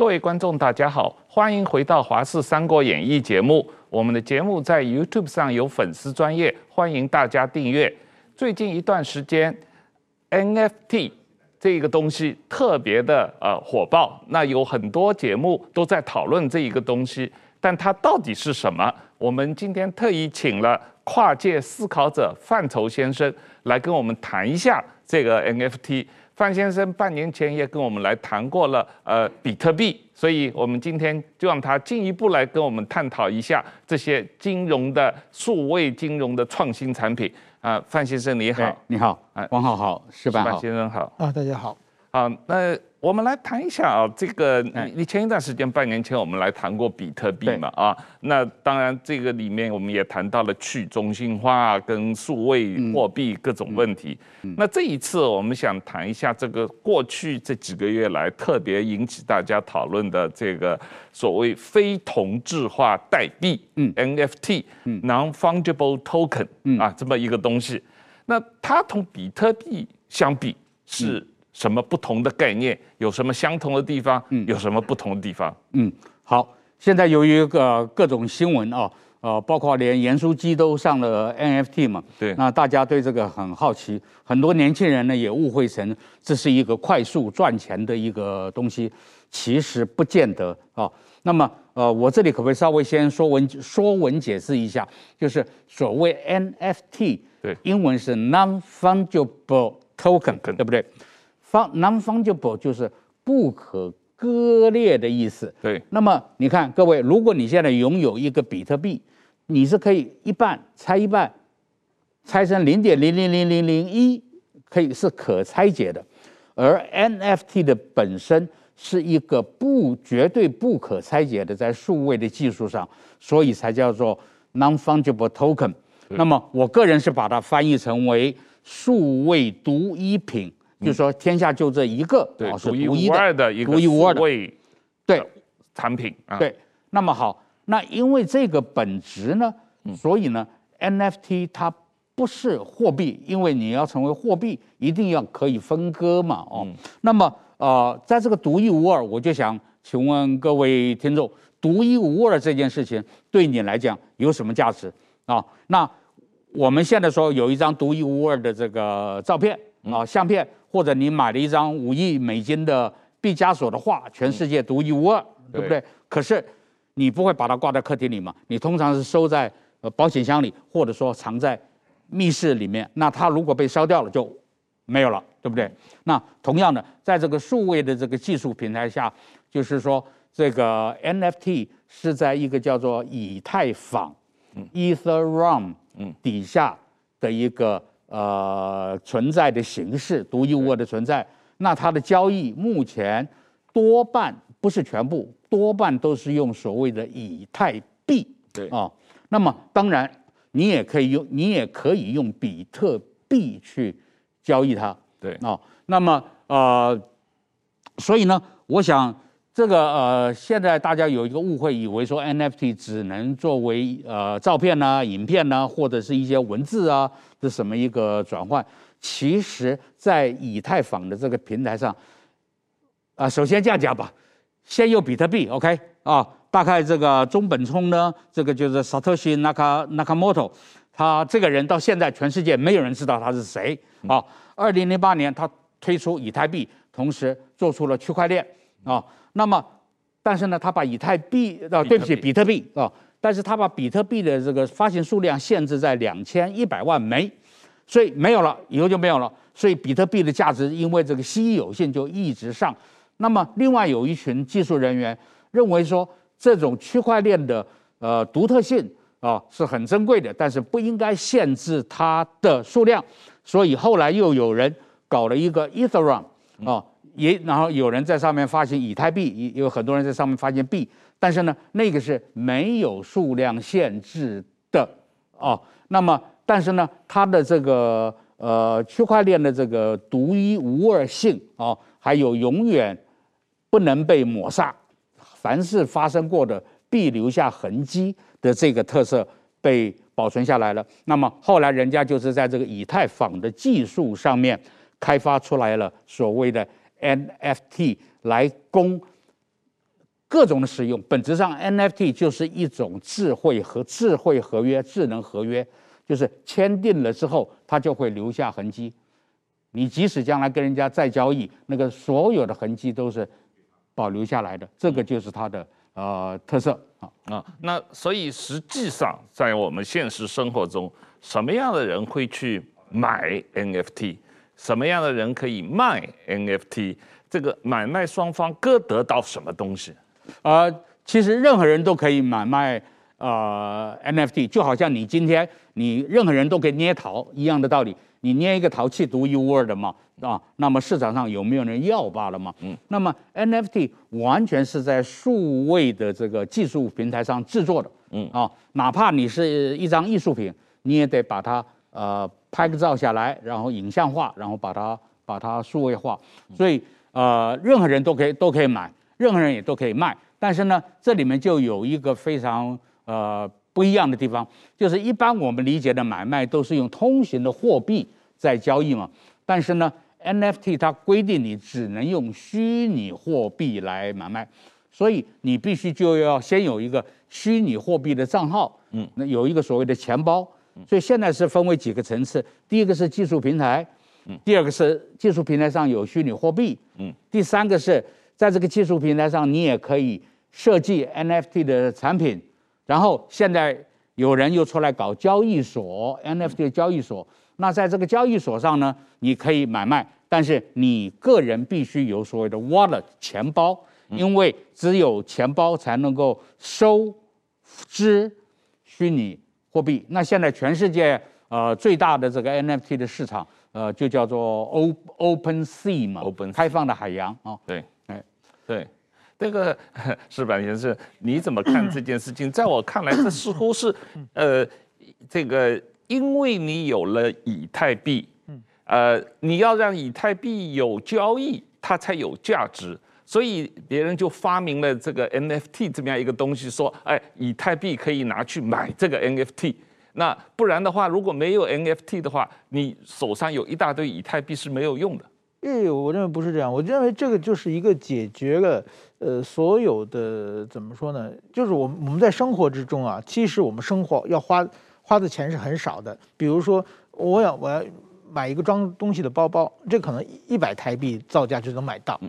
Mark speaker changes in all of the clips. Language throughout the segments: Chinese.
Speaker 1: 各位观众，大家好，欢迎回到《华视三国演义》节目。我们的节目在 YouTube 上有粉丝专业，欢迎大家订阅。最近一段时间，NFT 这个东西特别的呃火爆，那有很多节目都在讨论这一个东西，但它到底是什么？我们今天特意请了跨界思考者范畴先生来跟我们谈一下这个 NFT。范先生半年前也跟我们来谈过了，呃，比特币，所以我们今天就让他进一步来跟我们探讨一下这些金融的数位金融的创新产品。啊、呃，范先生你好，
Speaker 2: 你好，哎，王浩好，是吧？
Speaker 1: 范先生好，
Speaker 3: 啊，大家好，
Speaker 1: 好，那。我们来谈一下啊，这个你你前一段时间半年前我们来谈过比特币嘛啊，那当然这个里面我们也谈到了去中心化跟数位货币各种问题。那这一次我们想谈一下这个过去这几个月来特别引起大家讨论的这个所谓非同质化代币，嗯，NFT，嗯，Non-Fungible Token，啊，这么一个东西。那它同比特币相比是？什么不同的概念？有什么相同的地方？嗯，有什么不同的地方？
Speaker 2: 嗯，好，现在由于个各种新闻啊，呃，包括连盐酥鸡都上了 NFT 嘛，
Speaker 1: 对，
Speaker 2: 那大家对这个很好奇，很多年轻人呢也误会成这是一个快速赚钱的一个东西，其实不见得啊。那么，呃，我这里可不可以稍微先说文说文解释一下？就是所谓 NFT，
Speaker 1: 对，
Speaker 2: 英文是 Non-Fungible Token，对不对？方 non-fungible 就是不可割裂的意思。
Speaker 1: 对。
Speaker 2: 那么你看，各位，如果你现在拥有一个比特币，你是可以一半拆一半，拆成零点零零零零零一，可以是可拆解的。而 NFT 的本身是一个不绝对不可拆解的，在数位的技术上，所以才叫做 non-fungible token。那么我个人是把它翻译成为数位独一品。就是说，天下就这一个，
Speaker 1: 对，独一无二的一个独一无二的对产品啊。
Speaker 2: 对，那么好，那因为这个本质呢，所以呢，NFT 它不是货币，因为你要成为货币，一定要可以分割嘛，哦。那么呃，在这个独一无二，我就想请问各位听众，独一无二这件事情对你来讲有什么价值啊？那我们现在说有一张独一无二的这个照片啊，相片。或者你买了一张五亿美金的毕加索的画，全世界独一无二，嗯、对不对？对，可是你不会把它挂在客厅里嘛？你通常是收在呃保险箱里，或者说藏在密室里面。那它如果被烧掉了，就没有了，对不对？那同样的，在这个数位的这个技术平台下，就是说这个 NFT 是在一个叫做以太坊、嗯、（Ethereum） 底下的一个。呃，存在的形式独一无二的存在，那它的交易目前多半不是全部，多半都是用所谓的以太币。
Speaker 1: 对啊、
Speaker 2: 哦，那么当然你也可以用，你也可以用比特币去交易它。
Speaker 1: 对
Speaker 2: 啊、哦，那么呃，所以呢，我想。这个呃，现在大家有一个误会，以为说 NFT 只能作为呃照片呐、啊、影片呐、啊，或者是一些文字啊的什么一个转换。其实，在以太坊的这个平台上，啊、呃，首先这样讲吧，先有比特币，OK 啊，大概这个中本聪呢，这个就是 Satoshi Naka Nakamoto，他这个人到现在全世界没有人知道他是谁啊。二零零八年他推出以太币，同时做出了区块链啊。那么，但是呢，他把以太币啊，对不起，比特币啊，但是他把比特币的这个发行数量限制在两千一百万枚，所以没有了，以后就没有了。所以比特币的价值因为这个稀有性就一直上。那么，另外有一群技术人员认为说，这种区块链的呃独特性啊是很珍贵的，但是不应该限制它的数量。所以后来又有人搞了一个 Ethereum 啊。也，然后有人在上面发行以太币，也有很多人在上面发行币，但是呢，那个是没有数量限制的哦。那么，但是呢，它的这个呃区块链的这个独一无二性哦，还有永远不能被抹杀，凡是发生过的必留下痕迹的这个特色被保存下来了。那么后来人家就是在这个以太坊的技术上面开发出来了所谓的。NFT 来供各种的使用，本质上 NFT 就是一种智慧和智慧合约、智能合约，就是签订了之后，它就会留下痕迹。你即使将来跟人家再交易，那个所有的痕迹都是保留下来的，这个就是它的呃特色啊
Speaker 1: 啊。那所以实际上在我们现实生活中，什么样的人会去买 NFT？什么样的人可以卖 NFT？这个买卖双方各得到什么东西？
Speaker 2: 呃，其实任何人都可以买卖呃 NFT，就好像你今天你任何人都可以捏陶一样的道理。你捏一个陶器独一无二的嘛，啊，那么市场上有没有人要罢了嘛？嗯，那么 NFT 完全是在数位的这个技术平台上制作的，嗯啊，哪怕你是一张艺术品，你也得把它呃拍个照下来，然后影像化，然后把它把它数位化，所以呃任何人都可以都可以买，任何人也都可以卖，但是呢，这里面就有一个非常呃。不一样的地方就是，一般我们理解的买卖都是用通行的货币在交易嘛。但是呢，NFT 它规定你只能用虚拟货币来买卖，所以你必须就要先有一个虚拟货币的账号，嗯，那有一个所谓的钱包。所以现在是分为几个层次，第一个是技术平台，嗯，第二个是技术平台上有虚拟货币，嗯，第三个是在这个技术平台上你也可以设计 NFT 的产品。然后现在有人又出来搞交易所，NFT 的交易所。那在这个交易所上呢，你可以买卖，但是你个人必须有所谓的 wallet 钱包，因为只有钱包才能够收支虚拟货币。那现在全世界呃最大的这个 NFT 的市场呃就叫做 O Open Sea 嘛，Open 开放的海洋啊。
Speaker 1: 对，哎，对。这个是板先生，你怎么看这件事情？在我看来，这似乎是，呃，这个因为你有了以太币，呃，你要让以太币有交易，它才有价值，所以别人就发明了这个 NFT 这么样一个东西，说，哎，以太币可以拿去买这个 NFT。那不然的话，如果没有 NFT 的话，你手上有一大堆以太币是没有用的。
Speaker 3: 诶，我认为不是这样，我认为这个就是一个解决了。呃，所有的怎么说呢？就是我们我们在生活之中啊，其实我们生活要花花的钱是很少的。比如说，我要我要买一个装东西的包包，这可能一百台币造价就能买到。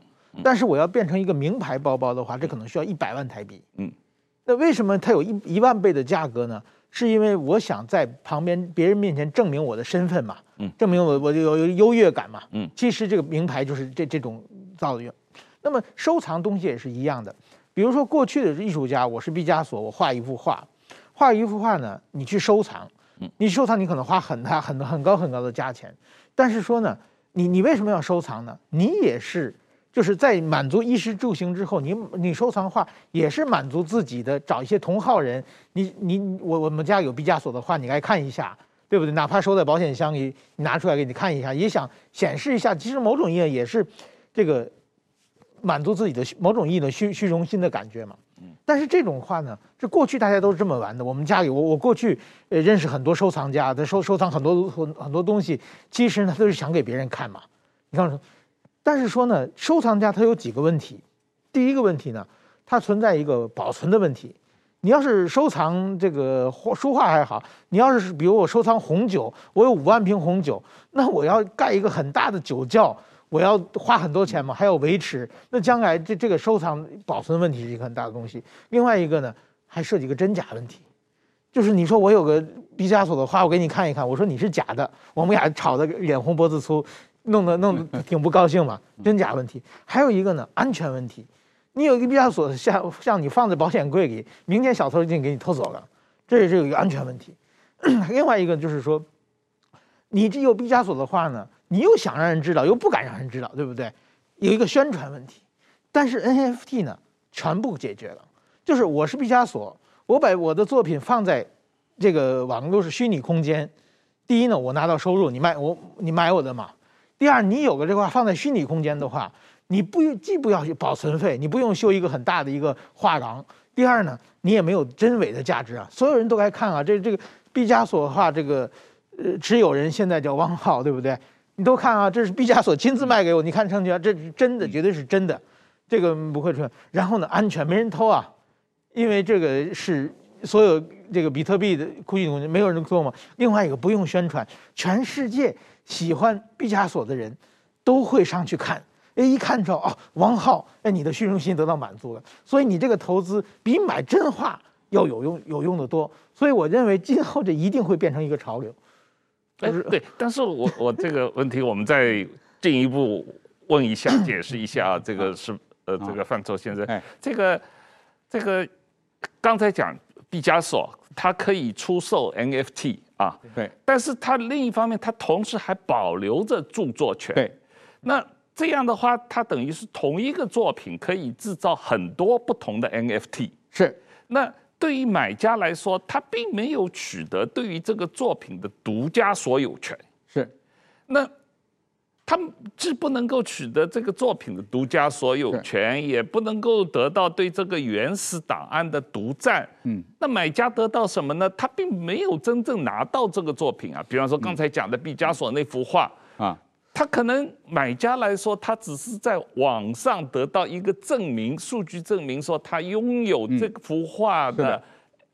Speaker 3: 但是我要变成一个名牌包包的话，这可能需要一百万台币。嗯，那为什么它有一一万倍的价格呢？是因为我想在旁边别人面前证明我的身份嘛。嗯，证明我我有有优越感嘛。嗯，其实这个名牌就是这这种造用。那么收藏东西也是一样的，比如说过去的艺术家，我是毕加索，我画一幅画，画一幅画呢，你去收藏，你收藏你可能花很大很很高很高的价钱，但是说呢，你你为什么要收藏呢？你也是就是在满足衣食住行之后，你你收藏画也是满足自己的，找一些同好人，你你我我们家有毕加索的画，你来看一下，对不对？哪怕收在保险箱里，你拿出来给你看一下，也想显示一下，其实某种意义也是这个。满足自己的某种意义的虚虚荣心的感觉嘛，但是这种画呢，这过去大家都是这么玩的。我们家里，我我过去呃认识很多收藏家，他收收藏很多很很多东西，其实呢都是想给别人看嘛。你看，但是说呢，收藏家他有几个问题。第一个问题呢，它存在一个保存的问题。你要是收藏这个书画还好，你要是比如我收藏红酒，我有五万瓶红酒，那我要盖一个很大的酒窖。我要花很多钱嘛，还要维持，那将来这这个收藏保存问题是一个很大的东西。另外一个呢，还涉及一个真假问题，就是你说我有个毕加索的画，我给你看一看，我说你是假的，我们俩吵得脸红脖子粗，弄得弄得 挺不高兴嘛。真假问题，还有一个呢，安全问题，你有一个毕加索像像你放在保险柜里，明天小偷一定给你偷走了，这也是有一个安全问题。另外一个就是说，你这有毕加索的画呢？你又想让人知道，又不敢让人知道，对不对？有一个宣传问题，但是 NFT 呢，全部解决了。就是我是毕加索，我把我的作品放在这个网络是虚拟空间。第一呢，我拿到收入，你卖我，你买我的嘛。第二，你有个这块放在虚拟空间的话，你不用既不要保存费，你不用修一个很大的一个画廊。第二呢，你也没有真伪的价值啊，所有人都该看啊。这这个毕加索画这个呃持有人现在叫汪浩，对不对？你都看啊，这是毕加索亲自卖给我，你看成交，这是真的，绝对是真的。这个不会出现。然后呢，安全，没人偷啊，因为这个是所有这个比特币的库区东西，没有人做嘛。另外一个不用宣传，全世界喜欢毕加索的人都会上去看。哎，一看着哦，王浩，哎，你的虚荣心得到满足了，所以你这个投资比买真画要有用，有用的多。所以我认为今后这一定会变成一个潮流。
Speaker 1: 哎，对，但是我我这个问题，我们再进一步问一下，解释一下，这个是呃，这个范畴先生，这个这个刚才讲毕加索，他可以出售 NFT 啊，
Speaker 2: 对，
Speaker 1: 但是它另一方面，它同时还保留着著作权，
Speaker 2: 对，
Speaker 1: 那这样的话，它等于是同一个作品可以制造很多不同的 NFT，
Speaker 2: 是，
Speaker 1: 那。对于买家来说，他并没有取得对于这个作品的独家所有权。
Speaker 2: 是，
Speaker 1: 那他既不能够取得这个作品的独家所有权，也不能够得到对这个原始档案的独占。嗯，那买家得到什么呢？他并没有真正拿到这个作品啊。比方说刚才讲的毕加索那幅画啊。他可能买家来说，他只是在网上得到一个证明，数据证明说他拥有这幅画的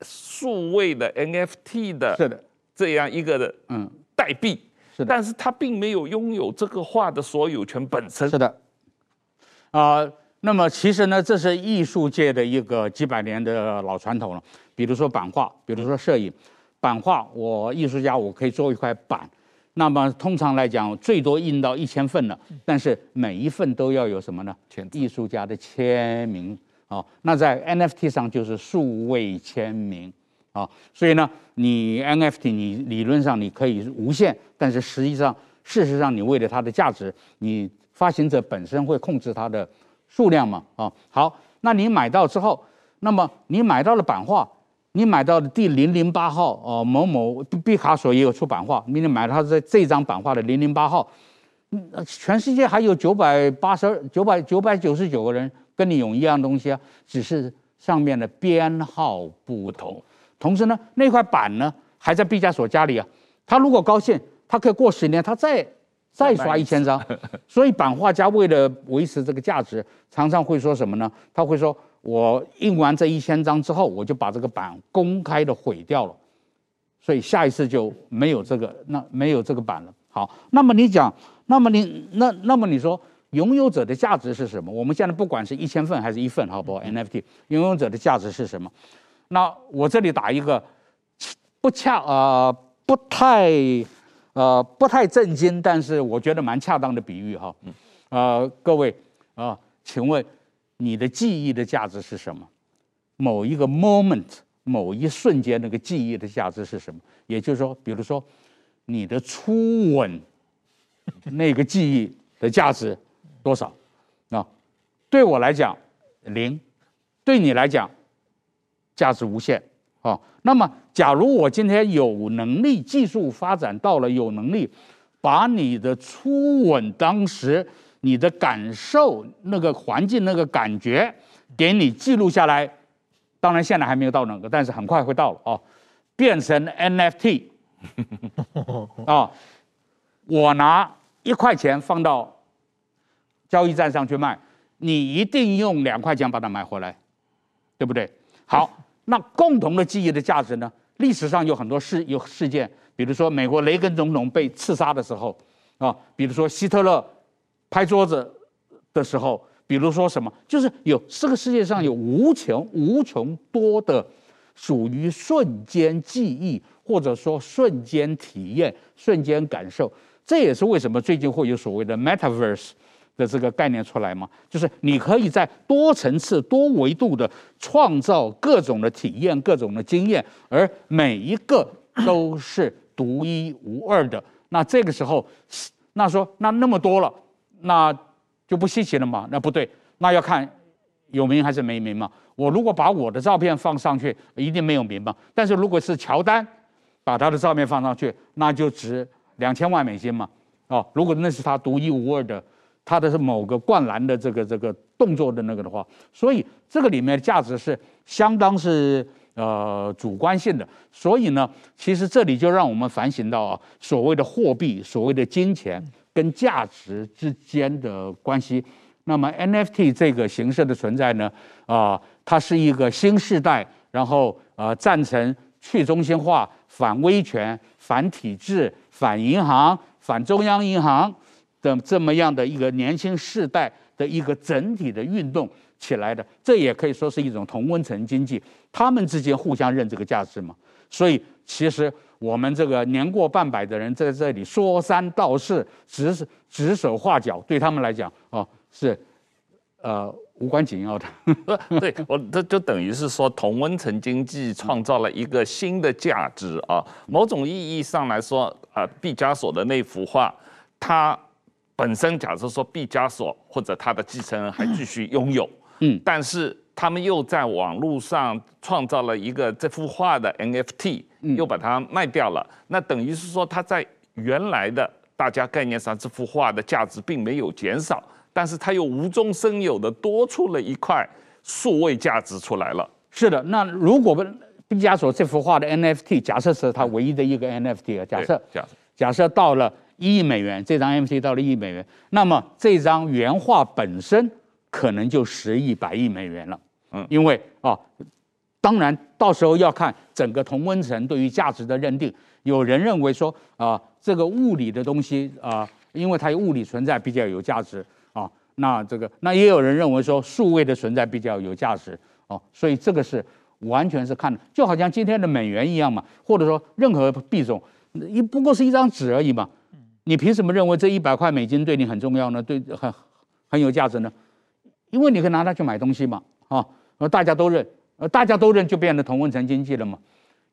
Speaker 1: 数位的 NFT 的，
Speaker 2: 是的，
Speaker 1: 这样一个的嗯代币，是的，但是他并没有拥有这个画的所有权本身。
Speaker 2: 是的，啊、呃，那么其实呢，这是艺术界的一个几百年的老传统了。比如说版画，比如说摄影，版画，我艺术家我可以做一块板。那么通常来讲，最多印到一千份了，但是每一份都要有什么呢？艺术家的签名啊。那在 NFT 上就是数位签名啊。所以呢，你 NFT 你理论上你可以无限，但是实际上，事实上你为了它的价值，你发行者本身会控制它的数量嘛啊。好，那你买到之后，那么你买到了版画。你买到的第零零八号哦，某某毕卡索也有出版画，你买他这这张版画的零零八号，全世界还有九百八十二九百九百九十九个人跟你有一样东西啊，只是上面的编号不同。同时呢，那块板呢还在毕加索家里啊，他如果高兴，他可以过十年，他再再刷一千张。所以版画家为了维持这个价值，常常会说什么呢？他会说。我印完这一千张之后，我就把这个版公开的毁掉了，所以下一次就没有这个，那没有这个版了。好，那么你讲，那么你那那么你说拥有者的价值是什么？我们现在不管是一千份还是一份，好不好？NFT 拥有者的价值是什么？那我这里打一个不恰呃不太呃不太震惊，但是我觉得蛮恰当的比喻哈。呃，各位啊，呃，请问。你的记忆的价值是什么？某一个 moment，某一瞬间那个记忆的价值是什么？也就是说，比如说你的初吻，那个记忆的价值多少？啊，对我来讲零，对你来讲价值无限。啊，那么假如我今天有能力，技术发展到了有能力，把你的初吻当时。你的感受，那个环境，那个感觉，给你记录下来。当然现在还没有到那个，但是很快会到了哦。变成 NFT 啊，我拿一块钱放到交易站上去卖，你一定用两块钱把它买回来，对不对？好，那共同的记忆的价值呢？历史上有很多事有事件，比如说美国雷根总统被刺杀的时候啊，比如说希特勒。拍桌子的时候，比如说什么，就是有这个世界上有无穷无穷多的属于瞬间记忆，或者说瞬间体验、瞬间感受。这也是为什么最近会有所谓的 Metaverse 的这个概念出来嘛，就是你可以在多层次、多维度的创造各种的体验、各种的经验，而每一个都是独一无二的。那这个时候，那说那那么多了。那就不稀奇了嘛？那不对，那要看有名还是没名嘛。我如果把我的照片放上去，一定没有名嘛。但是如果是乔丹把他的照片放上去，那就值两千万美金嘛。哦，如果那是他独一无二的，他的是某个灌篮的这个这个动作的那个的话，所以这个里面的价值是相当是呃主观性的。所以呢，其实这里就让我们反省到啊，所谓的货币，所谓的金钱。跟价值之间的关系，那么 NFT 这个形式的存在呢，啊，它是一个新时代，然后呃赞成去中心化、反威权、反体制、反银行、反中央银行的这么样的一个年轻世代的一个整体的运动起来的，这也可以说是一种同温层经济，他们之间互相认这个价值嘛。所以其实我们这个年过半百的人在这里说三道四、指指手画脚，对他们来讲哦。是，呃，无关紧要的。
Speaker 1: 对我这就等于是说，同温层经济创造了一个新的价值啊。某种意义上来说，呃，毕加索的那幅画，它本身假设说毕加索或者他的继承人还继续拥有，嗯，但是他们又在网络上创造了一个这幅画的 NFT，又把它卖掉了。那等于是说，他在原来的大家概念上，这幅画的价值并没有减少。但是他又无中生有的多出了一块数位价值出来了。
Speaker 2: 是的，那如果毕加索这幅画的 NFT，假设是他唯一的一个 NFT 啊，假设假设假设到了一亿美元，这张 MT 到了一亿美元，那么这张原画本身可能就十亿、百亿美元了。嗯，因为啊，当然到时候要看整个同温层对于价值的认定。有人认为说啊，这个物理的东西啊，因为它有物理存在，比较有价值啊。那这个，那也有人认为说，数位的存在比较有价值哦，所以这个是完全是看的，就好像今天的美元一样嘛，或者说任何币种，一不过是一张纸而已嘛，你凭什么认为这一百块美金对你很重要呢？对，很很有价值呢？因为你可以拿它去买东西嘛，啊，大家都认，大家都认就变成同温层经济了嘛。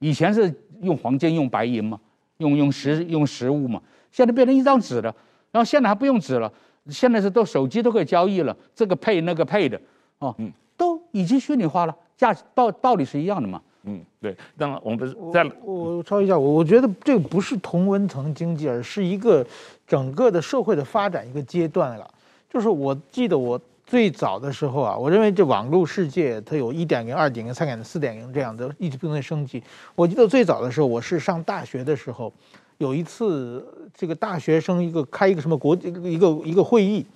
Speaker 2: 以前是用黄金、用白银嘛，用用实用实物嘛，现在变成一张纸了，然后现在还不用纸了。现在是都手机都可以交易了，这个配那个配的，哦，嗯，都已经虚拟化了，价道道理是一样的嘛，
Speaker 1: 嗯，对。那么我们不是在
Speaker 3: 我我说一下，我我觉得这个不是同温层经济，而是一个整个的社会的发展一个阶段了。就是我记得我最早的时候啊，我认为这网络世界它有一点零、二点零、三点零、四点零这样的一直不断升级。我记得最早的时候，我是上大学的时候。有一次，这个大学生一个开一个什么国一个一个会议，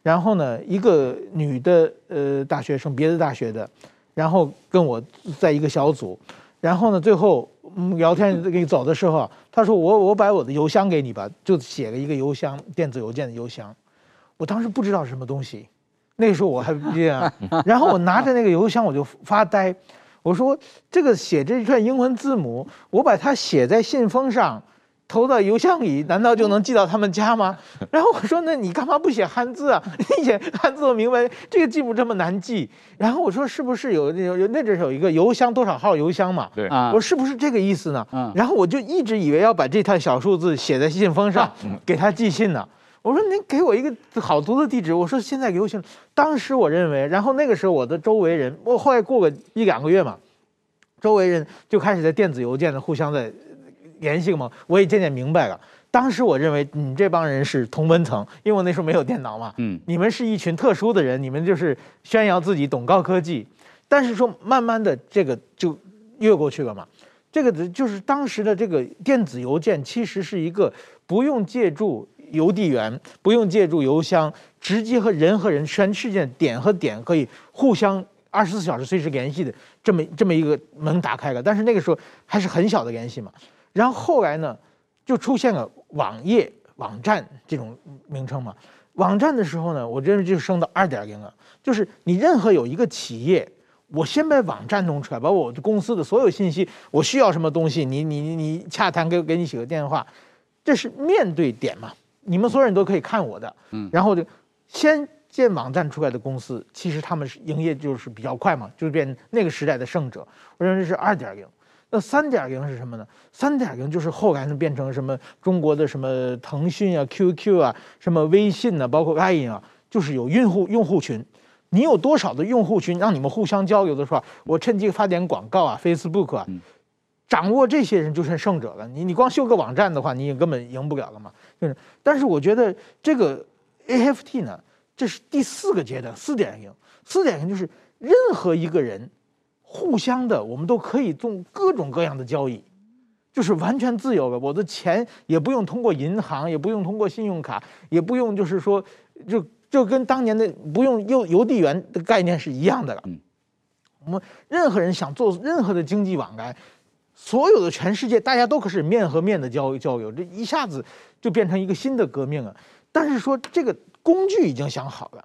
Speaker 3: 然后呢，一个女的呃大学生，别的大学的，然后跟我在一个小组，然后呢，最后聊天给你走的时候，他说我我把我的邮箱给你吧，就写了一个邮箱，电子邮件的邮箱，我当时不知道是什么东西，那个时候我还不这样，然后我拿着那个邮箱我就发呆，我说这个写这一串英文字母，我把它写在信封上。投到邮箱里，难道就能寄到他们家吗？然后我说：“那你干嘛不写汉字啊？你写汉字我明白，这个字母这么难记。”然后我说：“是不是有有有那阵有一个邮箱多少号邮箱嘛？”对啊，我说：“是不是这个意思呢？”嗯，然后我就一直以为要把这套小数字写在信封上，给他寄信呢。我说：“您给我一个好读的地址。”我说：“现在邮箱。”当时我认为，然后那个时候我的周围人，我后来过个一两个月嘛，周围人就开始在电子邮件的互相在。联系吗，我也渐渐明白了。当时我认为你这帮人是同温层，因为我那时候没有电脑嘛。嗯，你们是一群特殊的人，你们就是宣扬自己懂高科技。但是说慢慢的这个就越过去了嘛。这个就是当时的这个电子邮件，其实是一个不用借助邮递员，不用借助邮箱，直接和人和人、全世界点和点可以互相二十四小时随时联系的这么这么一个门打开了。但是那个时候还是很小的联系嘛。然后后来呢，就出现了网页、网站这种名称嘛。网站的时候呢，我认为就升到二点零了。就是你任何有一个企业，我先把网站弄出来，把我的公司的所有信息，我需要什么东西，你你你你洽谈，给给你写个电话，这是面对点嘛。你们所有人都可以看我的，嗯。然后就先建网站出来的公司，其实他们是营业就是比较快嘛，就是变那个时代的胜者。我认为这是二点零。那三点零是什么呢？三点零就是后来呢变成什么中国的什么腾讯啊、QQ 啊、什么微信啊，包括 LINE 啊，就是有用户用户群。你有多少的用户群，让你们互相交流的时候，我趁机发点广告啊，Facebook 啊，掌握这些人就成胜者了。你你光修个网站的话，你也根本赢不了了嘛。就是，但是我觉得这个 AFT 呢，这是第四个阶段，四点零。四点零就是任何一个人。互相的，我们都可以做各种各样的交易，就是完全自由的。我的钱也不用通过银行，也不用通过信用卡，也不用就是说就就跟当年的不用邮邮递员的概念是一样的了。嗯，我们任何人想做任何的经济往来，所有的全世界大家都可是面和面的交交流，这一下子就变成一个新的革命了。但是说这个工具已经想好了，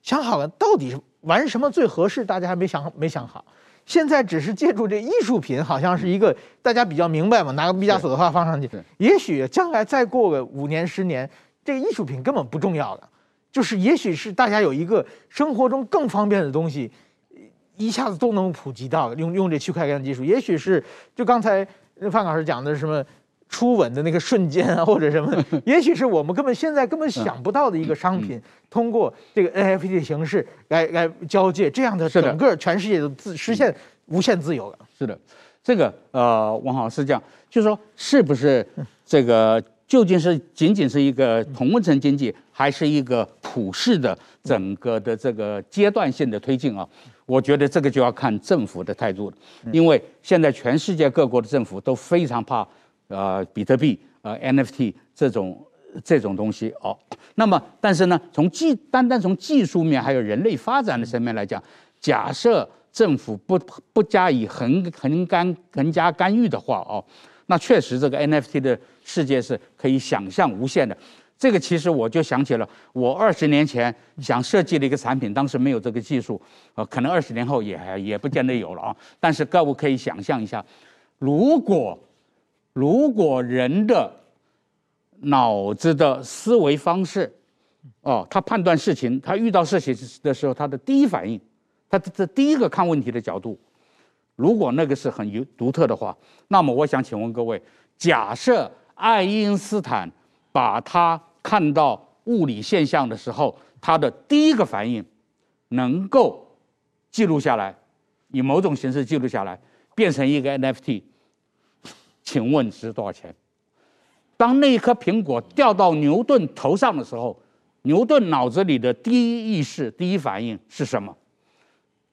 Speaker 3: 想好了到底是玩什么最合适，大家还没想没想好。现在只是借助这艺术品，好像是一个大家比较明白嘛，拿个毕加索的画放上去，也许将来再过个五年十年，这个艺术品根本不重要了，就是也许是大家有一个生活中更方便的东西，一下子都能普及到用用这区块链技术，也许是就刚才范老师讲的什么。初吻的那个瞬间啊，或者什么，也许是我们根本现在根本想不到的一个商品，通过这个 NFT 的形式来来交界，这样的整个全世界都自实现无限自由了。
Speaker 2: 是的，这个呃，王老师讲，就是说，是不是 这个究竟是仅仅是一个同温层经济，还是一个普世的整个的这个阶段性的推进啊？我觉得这个就要看政府的态度了，因为现在全世界各国的政府都非常怕。呃，比特币、呃 NFT 这种这种东西哦，那么但是呢，从技单单从技术面还有人类发展的层面来讲，假设政府不不加以横横干横加干预的话哦，那确实这个 NFT 的世界是可以想象无限的。这个其实我就想起了我二十年前想设计的一个产品，当时没有这个技术，呃，可能二十年后也也不见得有了啊。但是各位可以想象一下，如果如果人的脑子的思维方式，哦，他判断事情，他遇到事情的时候，他的第一反应，他的这第一个看问题的角度，如果那个是很有独特的话，那么我想请问各位，假设爱因斯坦把他看到物理现象的时候，他的第一个反应能够记录下来，以某种形式记录下来，变成一个 NFT。请问值多少钱？当那一颗苹果掉到牛顿头上的时候，牛顿脑子里的第一意识、第一反应是什么？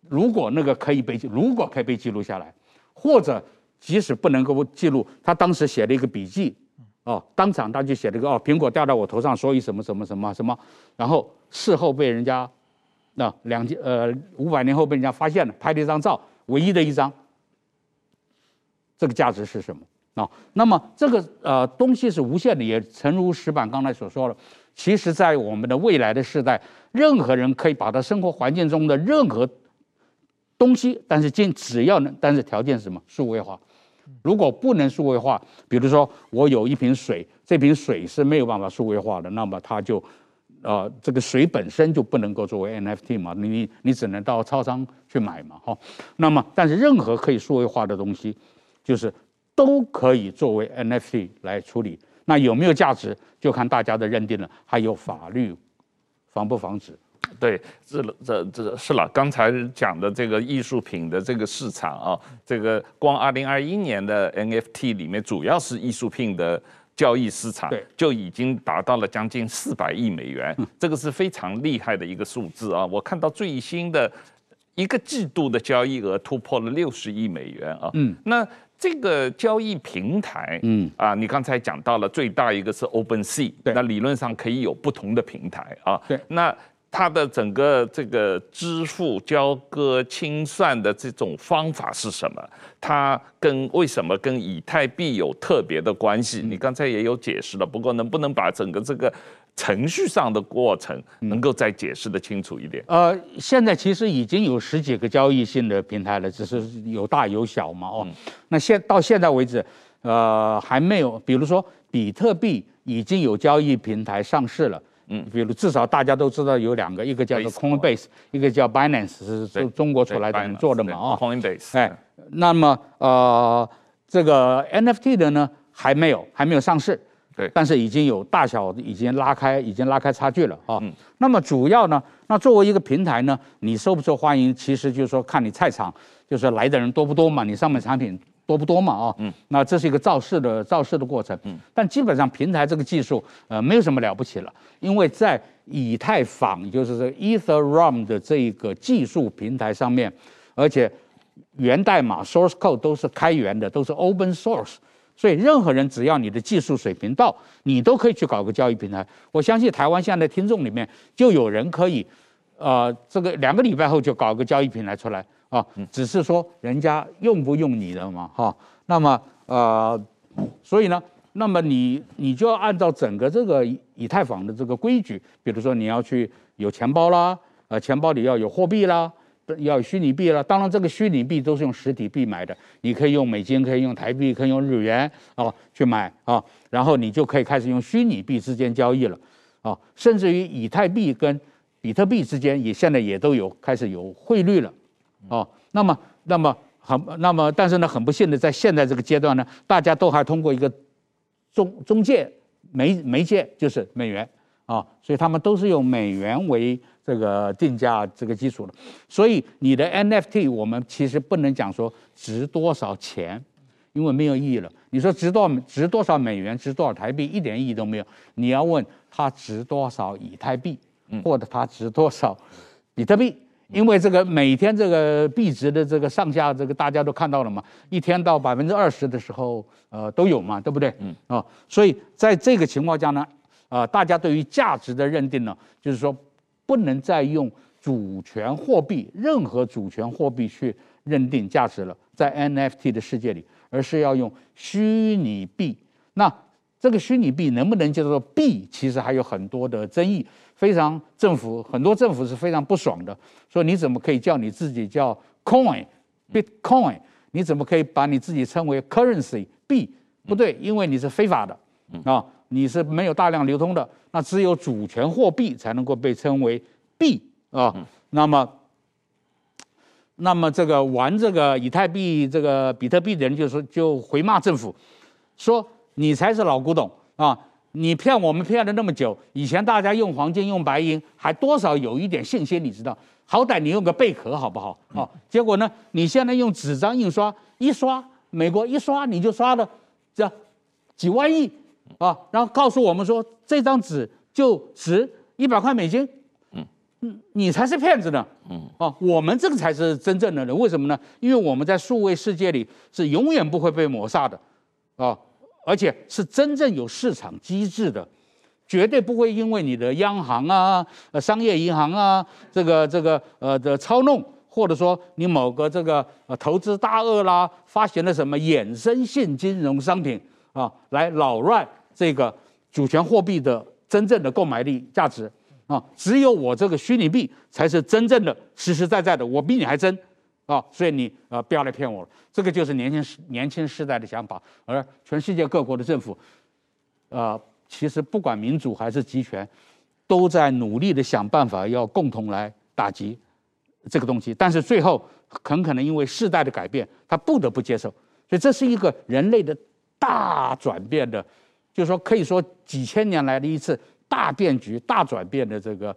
Speaker 2: 如果那个可以被如果可以被记录下来，或者即使不能够记录，他当时写了一个笔记，哦，当场他就写了一个哦，苹果掉到我头上，所以什么什么什么什么，然后事后被人家那两千呃五百年后被人家发现了，拍了一张照，唯一的一张，这个价值是什么？啊、那么这个呃东西是无限的，也诚如石板刚才所说的，其实，在我们的未来的时代，任何人可以把他生活环境中的任何东西，但是仅只要能，但是条件是什么？数位化。如果不能数位化，比如说我有一瓶水，这瓶水是没有办法数位化的，那么它就，呃，这个水本身就不能够作为 NFT 嘛，你你只能到超商去买嘛，哈、哦。那么，但是任何可以数位化的东西，就是。都可以作为 NFT 来处理，那有没有价值就看大家的认定了。还有法律防不防止？
Speaker 1: 对，这这这是了。刚才讲的这个艺术品的这个市场啊，这个光二零二一年的 NFT 里面，主要是艺术品的交易市场，就已经达到了将近四百亿美元，这个是非常厉害的一个数字啊。我看到最新的一个季度的交易额突破了六十亿美元啊。嗯，那。这个交易平台，嗯。啊，你刚才讲到了最大一个是 OpenSea，对，那理论上可以有不同的平台啊，对，那它的整个这个支付、交割、清算的这种方法是什么？它跟为什么跟以太币有特别的关系？你刚才也有解释了，不过能不能把整个这个程序上的过程能够再解释得清楚一点？
Speaker 2: 呃，现在其实已经有十几个交易性的平台了，只是有大有小嘛。哦，那现到现在为止，呃，还没有，比如说比特币已经有交易平台上市了。嗯，比如至少大家都知道有两个，一个叫做 Coinbase，一个叫 Binance，是中中国出来的人做的嘛。啊
Speaker 1: ，Coinbase。
Speaker 2: 哎，那么呃，这个 NFT 的呢还没有，还没有上市。对，但是已经有大小已经拉开，已经拉开差距了啊。嗯。那么主要呢，那作为一个平台呢，你受不受欢迎，其实就是说看你菜场，就是来的人多不多嘛，你上面产品多不多嘛啊。嗯。那这是一个造势的造势的过程。嗯。但基本上平台这个技术呃没有什么了不起了，因为在以太坊就是这 Ethereum 的这个技术平台上面，而且源代码 source code 都是开源的，都是 open source。所以任何人只要你的技术水平到，你都可以去搞个交易平台。我相信台湾现在的听众里面就有人可以，呃，这个两个礼拜后就搞个交易平台出来啊，只是说人家用不用你的嘛，哈。那么呃，所以呢，那么你你就要按照整个这个以太坊的这个规矩，比如说你要去有钱包啦，呃，钱包里要有货币啦。要虚拟币了，当然这个虚拟币都是用实体币买的，你可以用美金，可以用台币，可以用日元啊去买啊，然后你就可以开始用虚拟币之间交易了啊，甚至于以太币跟比特币之间也现在也都有开始有汇率了啊。那么，那么很，那么但是呢，很不幸的，在现在这个阶段呢，大家都还通过一个中中介媒媒介，就是美元啊，所以他们都是用美元为。这个定价这个基础了，所以你的 NFT 我们其实不能讲说值多少钱，因为没有意义了。你说值多少值多少美元，值多少台币，一点意义都没有。你要问它值多少以太币，或者它值多少比特币，因为这个每天这个币值的这个上下，这个大家都看到了嘛，一天到百分之二十的时候，呃，都有嘛，对不对？嗯啊，所以在这个情况下呢，啊，大家对于价值的认定呢，就是说。不能再用主权货币，任何主权货币去认定价值了，在 NFT 的世界里，而是要用虚拟币。那这个虚拟币能不能叫做币？其实还有很多的争议，非常政府很多政府是非常不爽的，说你怎么可以叫你自己叫 coin，Bitcoin？你怎么可以把你自己称为 currency 币？不对，因为你是非法的啊，你是没有大量流通的。那只有主权货币才能够被称为币啊。那么，那么这个玩这个以太币、这个比特币的人就说，就回骂政府，说你才是老古董啊！你骗我们骗了那么久，以前大家用黄金、用白银，还多少有一点信心，你知道？好歹你用个贝壳好不好？啊，结果呢，你现在用纸张印刷，一刷，美国一刷你就刷了这几万亿。啊，然后告诉我们说这张纸就值一百块美金，嗯，你才是骗子呢，嗯，啊，我们这个才是真正的人，为什么呢？因为我们在数位世界里是永远不会被抹杀的，啊，而且是真正有市场机制的，绝对不会因为你的央行啊、呃商业银行啊这个这个呃的操弄，或者说你某个这个呃投资大鳄啦发行了什么衍生性金融商品啊来扰乱。这个主权货币的真正的购买力价值啊，只有我这个虚拟币才是真正的实实在在的，我比你还真啊，所以你呃不要来骗我了。这个就是年轻时年轻时代的想法，而全世界各国的政府，呃，其实不管民主还是集权，都在努力的想办法要共同来打击这个东西，但是最后很可能因为世代的改变，他不得不接受。所以这是一个人类的大转变的。就是说，可以说几千年来的一次大变局、大转变的这个，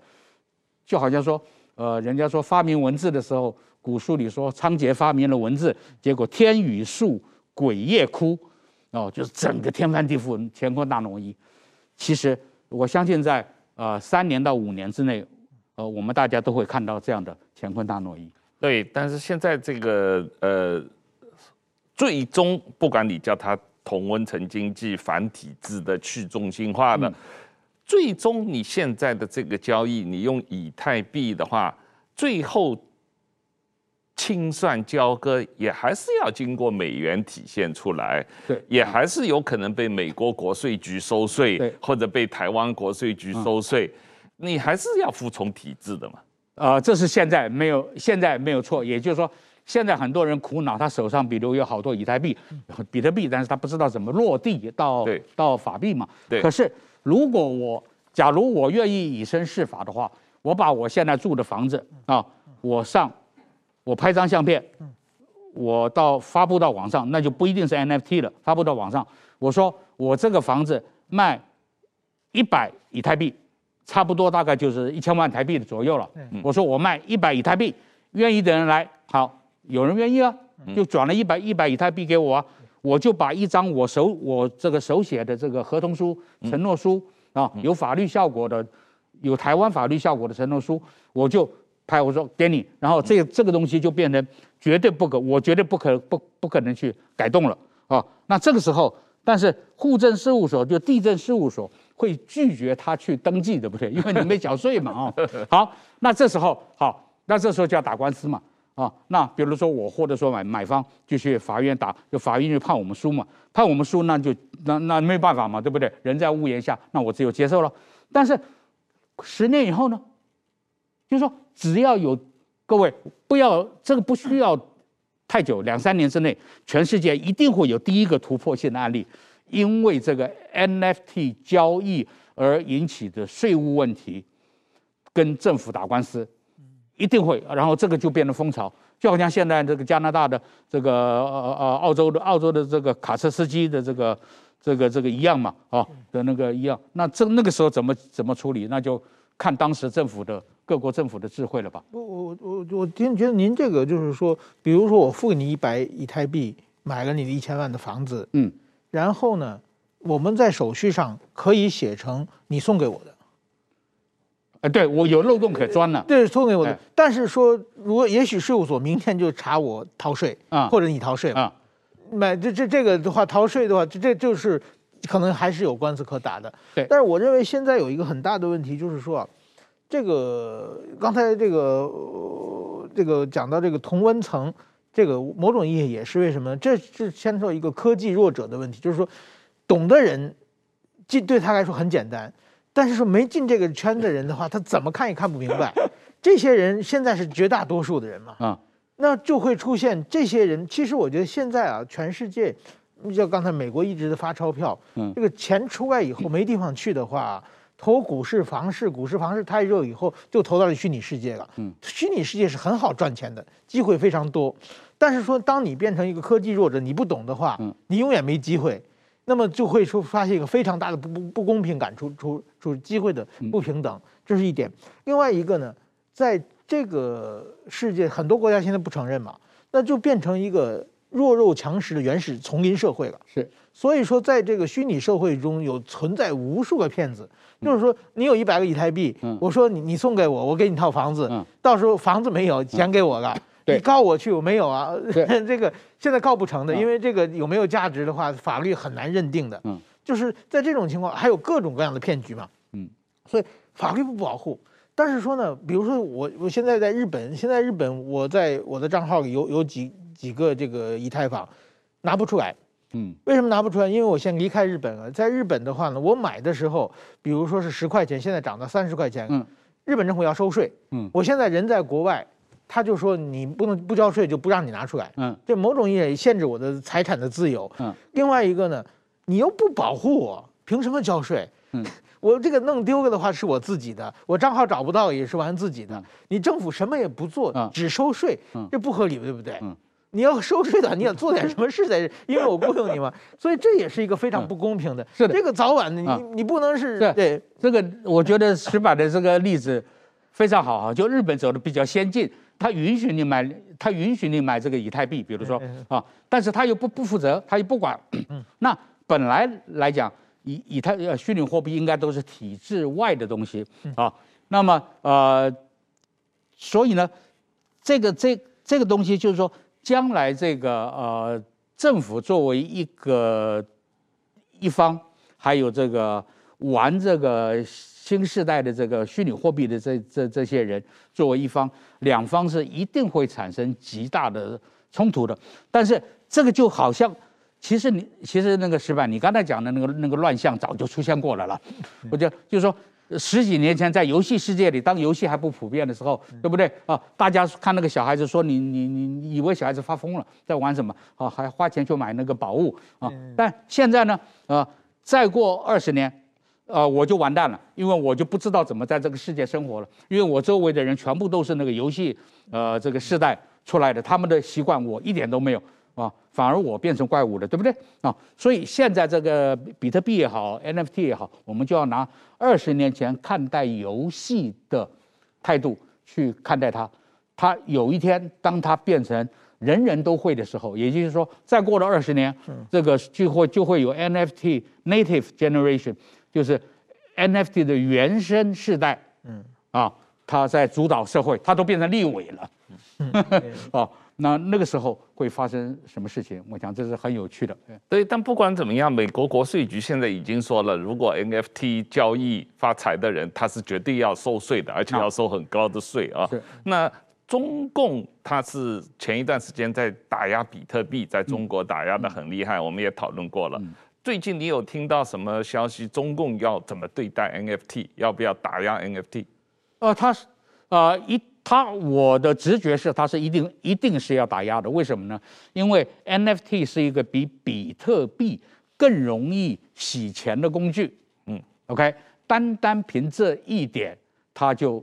Speaker 2: 就好像说，呃，人家说发明文字的时候，古书里说仓颉发明了文字，结果天雨粟，鬼夜哭，哦，就是整个天翻地覆、乾坤大挪移。其实我相信，在呃三年到五年之内，呃，我们大家都会看到这样的乾坤大挪移。
Speaker 1: 对，但是现在这个呃，最终不管你叫它。同温层经济、繁体制的去中心化的，最终你现在的这个交易，你用以太币的话，最后清算交割也还是要经过美元体现出来，
Speaker 2: 对，
Speaker 1: 也还是有可能被美国国税局收税，或者被台湾国税局收税，你还是要服从体制的嘛？
Speaker 2: 啊，这是现在没有，现在没有错，也就是说。现在很多人苦恼，他手上比如有好多以太币、比特币，但是他不知道怎么落地到到法币嘛。
Speaker 1: 对。
Speaker 2: 可是如果我假如我愿意以身试法的话，我把我现在住的房子啊，我上我拍张相片，我到发布到网上，那就不一定是 NFT 了。发布到网上，我说我这个房子卖一百以太币，差不多大概就是一千万台币的左右了。我说我卖一百以太币，愿意的人来，好。有人愿意啊，就转了一百一百以太币给我啊，我就把一张我手我这个手写的这个合同书、承诺书啊，有法律效果的，有台湾法律效果的承诺书，我就拍我说给你，然后这这个东西就变成绝对不可，我绝对不可不不可能去改动了啊。那这个时候但是户政事务所就地政事务所会拒绝他去登记，对不对？因为你没缴税嘛，啊，好，那这时候好，那这时候就要打官司嘛，啊，那比如说我或者说买买方就去法院打，就法院就判我们输嘛，判我们输，那就那那没办法嘛，对不对？人在屋檐下，那我只有接受了。但是十年以后呢，就是说只要有各位不要这个不需要。太久，两三年之内，全世界一定会有第一个突破性的案例，因为这个 NFT 交易而引起的税务问题，跟政府打官司，一定会，然后这个就变成风潮，就好像现在这个加拿大的这个呃呃澳洲的澳洲的这个卡车司机的这个这个这个一样嘛，啊的那个一样，那这那个时候怎么怎么处理，那就看当时政府的。各国政府的智慧了吧？
Speaker 3: 我我我我觉觉得您这个就是说，比如说我付给你一百以太币，买了你的一千万的房子，嗯，然后呢，我们在手续上可以写成你送给我的，
Speaker 2: 哎，对我有漏洞可钻了，
Speaker 3: 对，送给我的。哎、但是说，如果也许税务所明天就查我逃税啊，或者你逃税啊，买这这这个的话，逃税的话，这这就是可能还是有官司可打的。
Speaker 2: 对，
Speaker 3: 但是我认为现在有一个很大的问题，就是说。这个刚才这个、呃、这个讲到这个同温层，这个某种意义也是为什么呢？这是牵涉一个科技弱者的问题，就是说，懂的人这对他来说很简单，但是说没进这个圈的人的话，他怎么看也看不明白。这些人现在是绝大多数的人嘛，啊，那就会出现这些人。其实我觉得现在啊，全世界，像刚才美国一直在发钞票，嗯，这个钱出来以后没地方去的话。投股市、房市，股市、房市太热以后，就投到了虚拟世界了。嗯，虚拟世界是很好赚钱的，机会非常多。但是说，当你变成一个科技弱者，你不懂的话，嗯，你永远没机会。那么就会出发现一个非常大的不不不公平感，出出出机会的不平等，这是一点。另外一个呢，在这个世界，很多国家现在不承认嘛，那就变成一个弱肉强食的原始丛林社会了。
Speaker 2: 是，
Speaker 3: 所以说，在这个虚拟社会中有存在无数个骗子。就是说，你有一百个以太币，我说你你送给我，我给你套房子，到时候房子没有，钱给我了，你告我去，我没有啊，这个现在告不成的，因为这个有没有价值的话，法律很难认定的。就是在这种情况，还有各种各样的骗局嘛。嗯，所以法律不保护。但是说呢，比如说我我现在在日本，现在日本我在我的账号里有有几几个这个以太坊，拿不出来。嗯，为什么拿不出来？因为我先离开日本了。在日本的话呢，我买的时候，比如说是十块钱，现在涨到三十块钱。嗯，日本政府要收税。嗯，我现在人在国外，他就说你不能不交税，就不让你拿出来。嗯，这某种意义限制我的财产的自由。嗯，另外一个呢，你又不保护我，凭什么交税？嗯，我这个弄丢了的话是我自己的，我账号找不到也是完自己的。你政府什么也不做，只收税，嗯这不合理，对不对？嗯。你要收税的，你要做点什么事才是，因为我雇佣你嘛，所以这也是一个非常不公平的。
Speaker 2: 是的，
Speaker 3: 这个早晚你你不能是对
Speaker 2: 这个，我觉得石板的这个例子非常好啊，就日本走的比较先进，他允许你买，他允许你买这个以太币，比如说啊，但是他又不不负责，他又不管。那本来来讲，以以太呃虚拟货币应该都是体制外的东西啊，那么呃，所以呢，这个这这个东西就是说。将来这个呃，政府作为一个一方，还有这个玩这个新时代的这个虚拟货币的这这这些人作为一方，两方是一定会产生极大的冲突的。但是这个就好像，其实你其实那个石板，你刚才讲的那个那个乱象早就出现过了了。我觉得就是说。十几年前，在游戏世界里，当游戏还不普遍的时候，对不对啊？大家看那个小孩子说你，你你你以为小孩子发疯了，在玩什么啊？还花钱去买那个宝物啊？但现在呢，啊，再过二十年，啊，我就完蛋了，因为我就不知道怎么在这个世界生活了，因为我周围的人全部都是那个游戏，呃，这个世代出来的，他们的习惯我一点都没有。啊，反而我变成怪物了，对不对？啊，所以现在这个比特币也好，NFT 也好，我们就要拿二十年前看待游戏的态度去看待它。它有一天，当它变成人人都会的时候，也就是说，再过了二十年，这个就会就会有 NFT native generation，就是 NFT 的原生世代，嗯，啊，它在主导社会，它都变成立委了，啊。那那个时候会发生什么事情？我想这是很有趣的。
Speaker 1: 对，但不管怎么样，美国国税局现在已经说了，如果 NFT 交易发财的人，他是绝对要收税的，而且要收很高的税啊。是。那中共他是前一段时间在打压比特币，在中国打压的很厉害，我们也讨论过了。最近你有听到什么消息？中共要怎么对待 NFT？要不要打压 NFT？
Speaker 2: 呃，他是呃一。他我的直觉是，他是一定一定是要打压的。为什么呢？因为 NFT 是一个比比特币更容易洗钱的工具。嗯，OK，单单凭这一点，他就